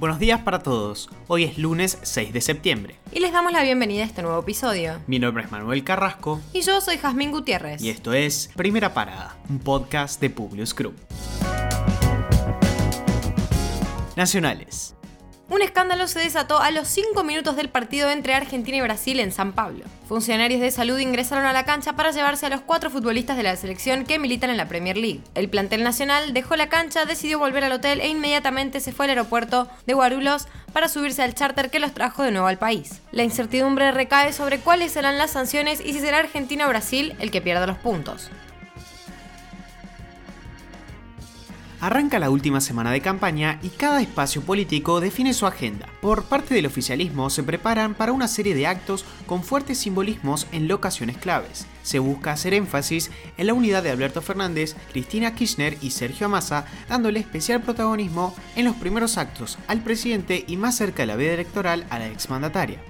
Buenos días para todos. Hoy es lunes 6 de septiembre. Y les damos la bienvenida a este nuevo episodio. Mi nombre es Manuel Carrasco. Y yo soy Jazmín Gutiérrez. Y esto es Primera Parada, un podcast de Publius Group. Nacionales. Un escándalo se desató a los 5 minutos del partido entre Argentina y Brasil en San Pablo. Funcionarios de salud ingresaron a la cancha para llevarse a los cuatro futbolistas de la selección que militan en la Premier League. El plantel nacional dejó la cancha, decidió volver al hotel e inmediatamente se fue al aeropuerto de Guarulhos para subirse al charter que los trajo de nuevo al país. La incertidumbre recae sobre cuáles serán las sanciones y si será Argentina o Brasil el que pierda los puntos. Arranca la última semana de campaña y cada espacio político define su agenda. Por parte del oficialismo se preparan para una serie de actos con fuertes simbolismos en locaciones claves. Se busca hacer énfasis en la unidad de Alberto Fernández, Cristina Kirchner y Sergio Massa, dándole especial protagonismo en los primeros actos al presidente y más cerca de la vida electoral a la exmandataria.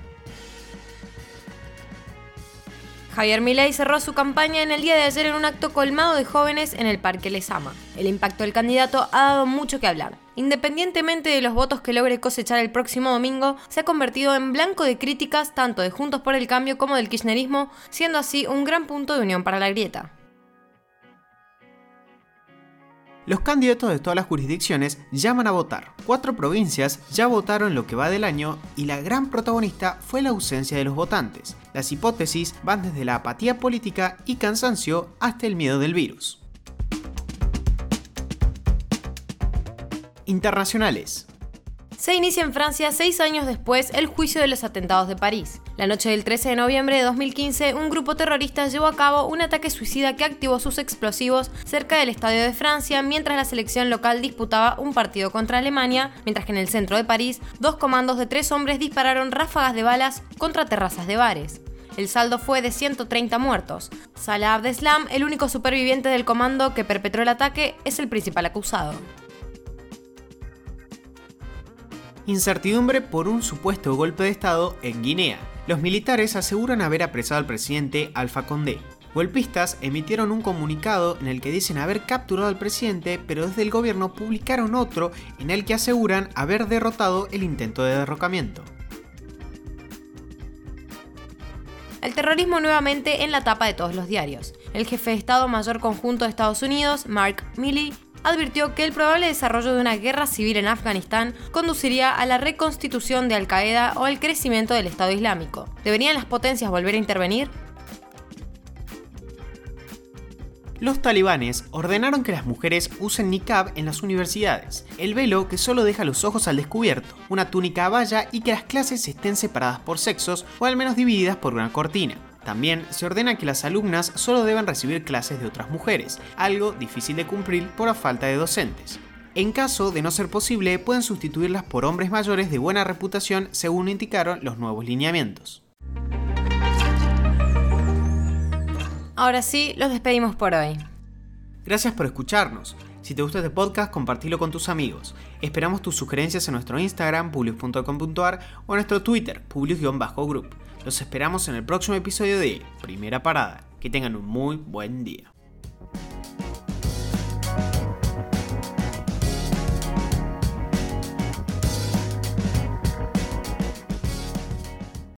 Javier Milei cerró su campaña en el día de ayer en un acto colmado de jóvenes en el Parque Lesama. El impacto del candidato ha dado mucho que hablar. Independientemente de los votos que logre cosechar el próximo domingo, se ha convertido en blanco de críticas tanto de Juntos por el Cambio como del Kirchnerismo, siendo así un gran punto de unión para la grieta. Los candidatos de todas las jurisdicciones llaman a votar. Cuatro provincias ya votaron lo que va del año y la gran protagonista fue la ausencia de los votantes. Las hipótesis van desde la apatía política y cansancio hasta el miedo del virus. Internacionales. Se inicia en Francia seis años después el juicio de los atentados de París. La noche del 13 de noviembre de 2015, un grupo terrorista llevó a cabo un ataque suicida que activó sus explosivos cerca del Estadio de Francia mientras la selección local disputaba un partido contra Alemania, mientras que en el centro de París, dos comandos de tres hombres dispararon ráfagas de balas contra terrazas de bares. El saldo fue de 130 muertos. Salah Abdeslam, el único superviviente del comando que perpetró el ataque, es el principal acusado. Incertidumbre por un supuesto golpe de Estado en Guinea. Los militares aseguran haber apresado al presidente Alfa Condé. Golpistas emitieron un comunicado en el que dicen haber capturado al presidente, pero desde el gobierno publicaron otro en el que aseguran haber derrotado el intento de derrocamiento. El terrorismo nuevamente en la tapa de todos los diarios. El jefe de Estado Mayor Conjunto de Estados Unidos, Mark Milley, advirtió que el probable desarrollo de una guerra civil en Afganistán conduciría a la reconstitución de Al-Qaeda o al crecimiento del Estado Islámico. ¿Deberían las potencias volver a intervenir? Los talibanes ordenaron que las mujeres usen niqab en las universidades, el velo que solo deja los ojos al descubierto, una túnica a valla y que las clases estén separadas por sexos o al menos divididas por una cortina. También se ordena que las alumnas solo deben recibir clases de otras mujeres, algo difícil de cumplir por la falta de docentes. En caso de no ser posible, pueden sustituirlas por hombres mayores de buena reputación según indicaron los nuevos lineamientos. Ahora sí, los despedimos por hoy. Gracias por escucharnos. Si te gusta este podcast, compartilo con tus amigos. Esperamos tus sugerencias en nuestro Instagram, publius.com.ar o en nuestro Twitter, publius-group. Los esperamos en el próximo episodio de Primera Parada. Que tengan un muy buen día.